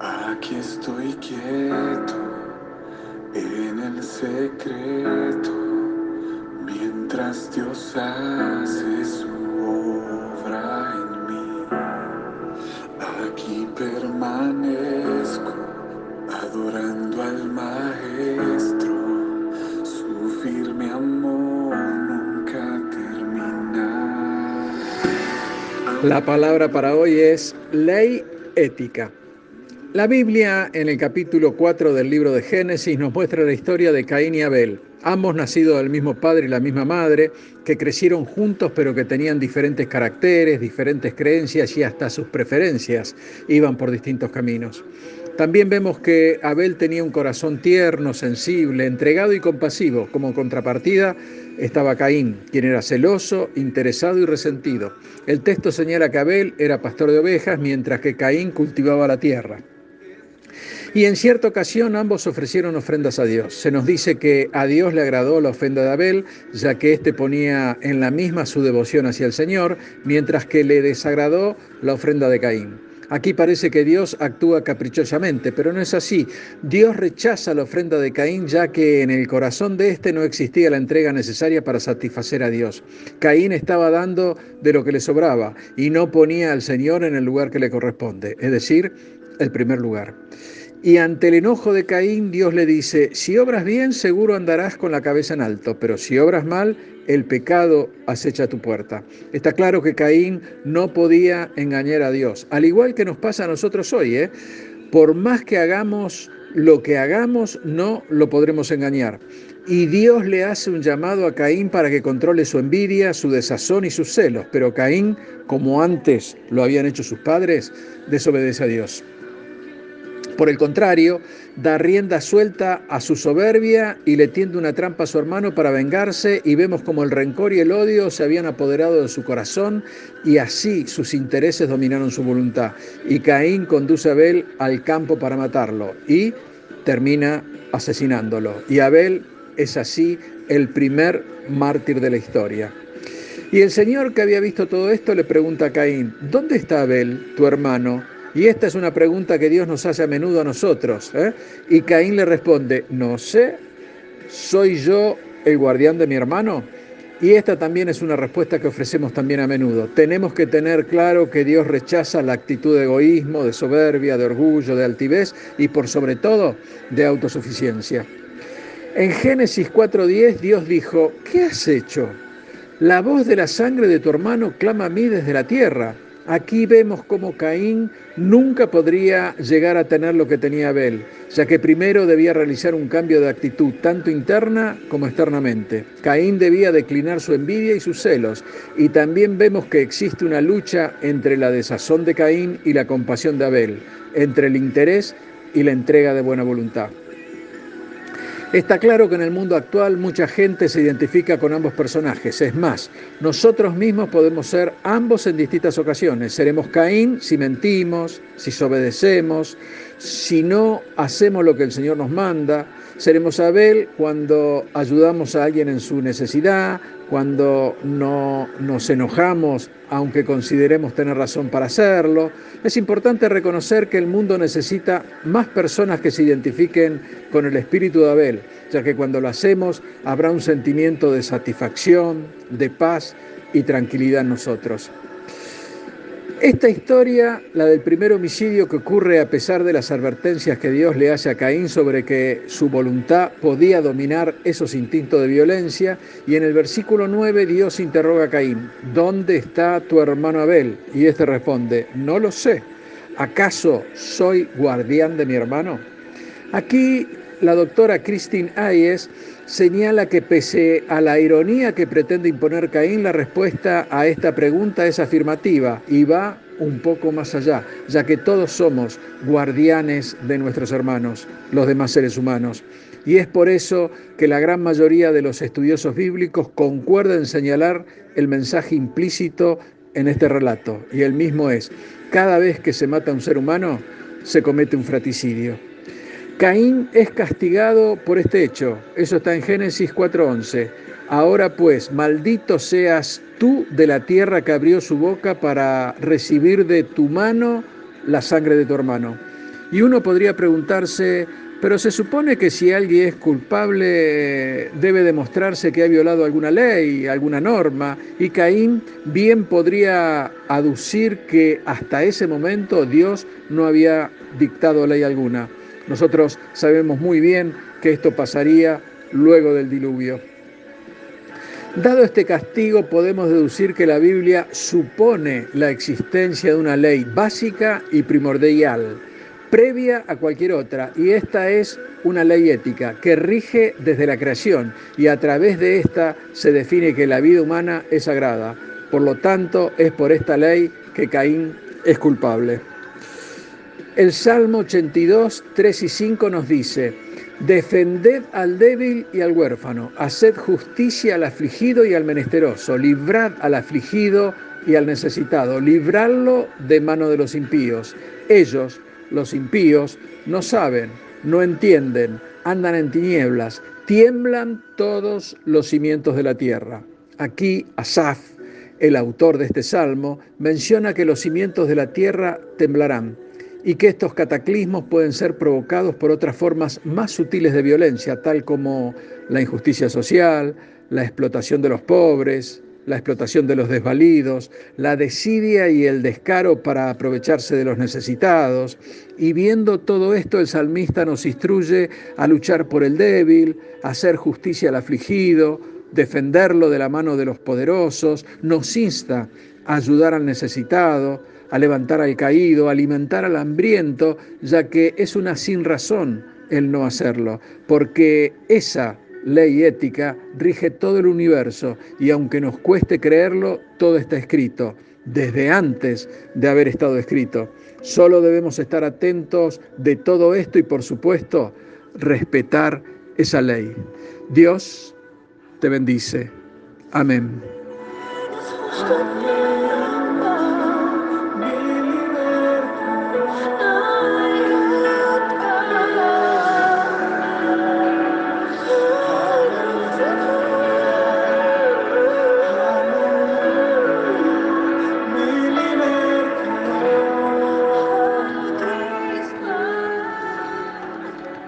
Aquí estoy quieto en el secreto mientras Dios hace su La palabra para hoy es ley ética. La Biblia en el capítulo 4 del libro de Génesis nos muestra la historia de Caín y Abel, ambos nacidos del mismo padre y la misma madre, que crecieron juntos pero que tenían diferentes caracteres, diferentes creencias y hasta sus preferencias iban por distintos caminos. También vemos que Abel tenía un corazón tierno, sensible, entregado y compasivo. Como contrapartida estaba Caín, quien era celoso, interesado y resentido. El texto señala que Abel era pastor de ovejas mientras que Caín cultivaba la tierra. Y en cierta ocasión ambos ofrecieron ofrendas a Dios. Se nos dice que a Dios le agradó la ofrenda de Abel, ya que éste ponía en la misma su devoción hacia el Señor, mientras que le desagradó la ofrenda de Caín. Aquí parece que Dios actúa caprichosamente, pero no es así. Dios rechaza la ofrenda de Caín ya que en el corazón de éste no existía la entrega necesaria para satisfacer a Dios. Caín estaba dando de lo que le sobraba y no ponía al Señor en el lugar que le corresponde, es decir, el primer lugar. Y ante el enojo de Caín, Dios le dice, si obras bien, seguro andarás con la cabeza en alto, pero si obras mal, el pecado acecha tu puerta. Está claro que Caín no podía engañar a Dios, al igual que nos pasa a nosotros hoy. ¿eh? Por más que hagamos lo que hagamos, no lo podremos engañar. Y Dios le hace un llamado a Caín para que controle su envidia, su desazón y sus celos, pero Caín, como antes lo habían hecho sus padres, desobedece a Dios. Por el contrario, da rienda suelta a su soberbia y le tiende una trampa a su hermano para vengarse y vemos como el rencor y el odio se habían apoderado de su corazón y así sus intereses dominaron su voluntad. Y Caín conduce a Abel al campo para matarlo y termina asesinándolo. Y Abel es así el primer mártir de la historia. Y el Señor que había visto todo esto le pregunta a Caín, ¿dónde está Abel, tu hermano? Y esta es una pregunta que Dios nos hace a menudo a nosotros. ¿eh? Y Caín le responde, no sé, ¿soy yo el guardián de mi hermano? Y esta también es una respuesta que ofrecemos también a menudo. Tenemos que tener claro que Dios rechaza la actitud de egoísmo, de soberbia, de orgullo, de altivez y por sobre todo de autosuficiencia. En Génesis 4.10 Dios dijo, ¿qué has hecho? La voz de la sangre de tu hermano clama a mí desde la tierra. Aquí vemos cómo Caín nunca podría llegar a tener lo que tenía Abel, ya que primero debía realizar un cambio de actitud, tanto interna como externamente. Caín debía declinar su envidia y sus celos, y también vemos que existe una lucha entre la desazón de Caín y la compasión de Abel, entre el interés y la entrega de buena voluntad. Está claro que en el mundo actual mucha gente se identifica con ambos personajes. Es más, nosotros mismos podemos ser ambos en distintas ocasiones. Seremos Caín si mentimos, si desobedecemos, si no hacemos lo que el Señor nos manda. Seremos Abel cuando ayudamos a alguien en su necesidad, cuando no nos enojamos aunque consideremos tener razón para hacerlo. Es importante reconocer que el mundo necesita más personas que se identifiquen con el espíritu de Abel, ya que cuando lo hacemos habrá un sentimiento de satisfacción, de paz y tranquilidad en nosotros. Esta historia, la del primer homicidio que ocurre a pesar de las advertencias que Dios le hace a Caín sobre que su voluntad podía dominar esos instintos de violencia, y en el versículo 9 Dios interroga a Caín, ¿dónde está tu hermano Abel? Y este responde, no lo sé, ¿acaso soy guardián de mi hermano? Aquí la doctora Christine Ayes señala que pese a la ironía que pretende imponer Caín, la respuesta a esta pregunta es afirmativa y va un poco más allá, ya que todos somos guardianes de nuestros hermanos, los demás seres humanos. Y es por eso que la gran mayoría de los estudiosos bíblicos concuerdan en señalar el mensaje implícito en este relato. Y el mismo es, cada vez que se mata a un ser humano, se comete un fratricidio. Caín es castigado por este hecho. Eso está en Génesis 4:11. Ahora pues, maldito seas tú de la tierra que abrió su boca para recibir de tu mano la sangre de tu hermano. Y uno podría preguntarse, pero se supone que si alguien es culpable debe demostrarse que ha violado alguna ley, alguna norma, y Caín bien podría aducir que hasta ese momento Dios no había dictado ley alguna. Nosotros sabemos muy bien que esto pasaría luego del diluvio. Dado este castigo, podemos deducir que la Biblia supone la existencia de una ley básica y primordial, previa a cualquier otra, y esta es una ley ética que rige desde la creación y a través de esta se define que la vida humana es sagrada. Por lo tanto, es por esta ley que Caín es culpable. El Salmo 82, 3 y 5 nos dice, Defended al débil y al huérfano, haced justicia al afligido y al menesteroso, librad al afligido y al necesitado, libradlo de mano de los impíos. Ellos, los impíos, no saben, no entienden, andan en tinieblas, tiemblan todos los cimientos de la tierra. Aquí Asaf, el autor de este salmo, menciona que los cimientos de la tierra temblarán y que estos cataclismos pueden ser provocados por otras formas más sutiles de violencia, tal como la injusticia social, la explotación de los pobres, la explotación de los desvalidos, la desidia y el descaro para aprovecharse de los necesitados. Y viendo todo esto, el salmista nos instruye a luchar por el débil, a hacer justicia al afligido, defenderlo de la mano de los poderosos, nos insta a ayudar al necesitado, a levantar al caído, a alimentar al hambriento, ya que es una sin razón el no hacerlo, porque esa ley ética rige todo el universo y aunque nos cueste creerlo, todo está escrito, desde antes de haber estado escrito. Solo debemos estar atentos de todo esto y por supuesto respetar esa ley. Dios te bendice. Amén.